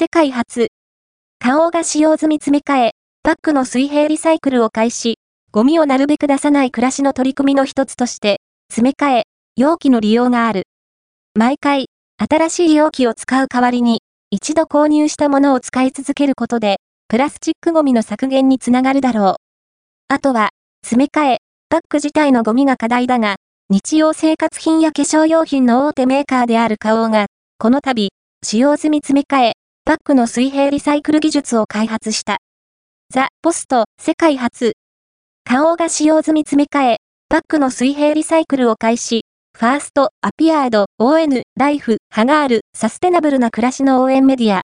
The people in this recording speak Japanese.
世界初。花王が使用済み詰め替え、パックの水平リサイクルを開始。ゴミをなるべく出さない暮らしの取り組みの一つとして、詰め替え、容器の利用がある。毎回、新しい容器を使う代わりに、一度購入したものを使い続けることで、プラスチックゴミの削減につながるだろう。あとは、詰め替え、パック自体のゴミが課題だが、日用生活品や化粧用品の大手メーカーである花王が、この度、使用済み詰め替え、バックの水平リサイクル技術を開発した。ザ・ポスト、世界初。花王が使用済み詰め替え、バックの水平リサイクルを開始。ファースト、アピアード、ON、ライフ、ハガール、サステナブルな暮らしの応援メディア、